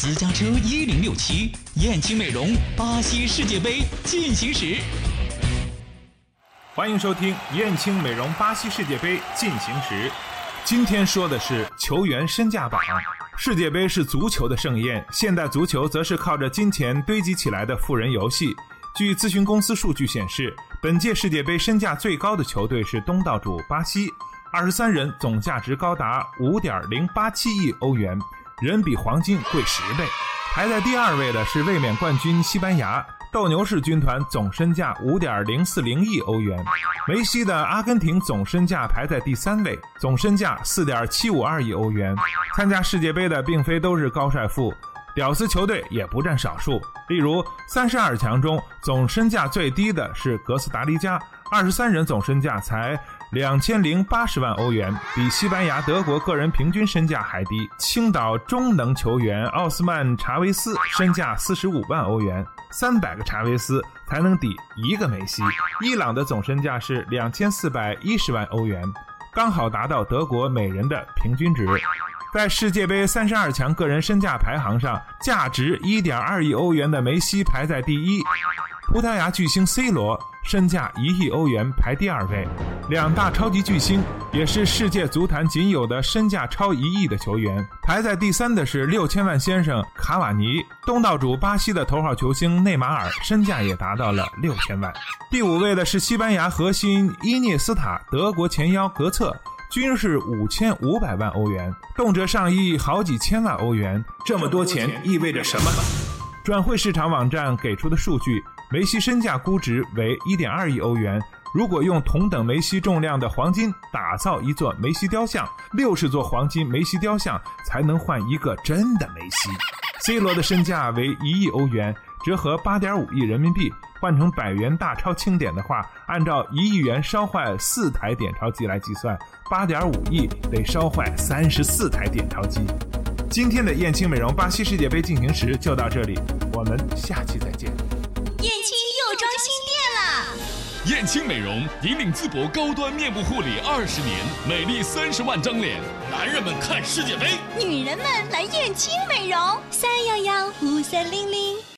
私家车一零六七，燕青美容，巴西世界杯进行时。欢迎收听燕青美容巴西世界杯进行时。今天说的是球员身价榜。世界杯是足球的盛宴，现代足球则是靠着金钱堆积起来的富人游戏。据咨询公司数据显示，本届世界杯身价最高的球队是东道主巴西，二十三人总价值高达五点零八七亿欧元，人比黄金贵十倍。排在第二位的是卫冕冠军西班牙。斗牛士军团总身价五点零四零亿欧元，梅西的阿根廷总身价排在第三位，总身价四点七五二亿欧元。参加世界杯的并非都是高帅富，屌丝球队也不占少数。例如，三十二强中总身价最低的是哥斯达黎加，二十三人总身价才。两千零八十万欧元，比西班牙、德国个人平均身价还低。青岛中能球员奥斯曼·查韦斯身价四十五万欧元，三百个查韦斯才能抵一个梅西。伊朗的总身价是两千四百一十万欧元，刚好达到德国每人的平均值。在世界杯三十二强个人身价排行上，价值一点二亿欧元的梅西排在第一。葡萄牙巨星 C 罗身价一亿欧元排第二位，两大超级巨星也是世界足坛仅有的身价超一亿的球员。排在第三的是六千万先生卡瓦尼，东道主巴西的头号球星内马尔身价也达到了六千万。第五位的是西班牙核心伊涅斯塔，德国前腰格策，均是五千五百万欧元，动辄上亿，好几千万欧元。这么多钱意味着什么？转会市场网站给出的数据。梅西身价估值为一点二亿欧元。如果用同等梅西重量的黄金打造一座梅西雕像，六十座黄金梅西雕像才能换一个真的梅西。C 罗的身价为一亿欧元，折合八点五亿人民币，换成百元大钞清点的话，按照一亿元烧坏四台点钞机来计算，八点五亿得烧坏三十四台点钞机。今天的燕青美容巴西世界杯进行时就到这里，我们下期再见。燕青又装新店了。燕青美容引领淄博高端面部护理二十年，美丽三十万张脸。男人们看世界杯，女人们来燕青美容。三幺幺五三零零。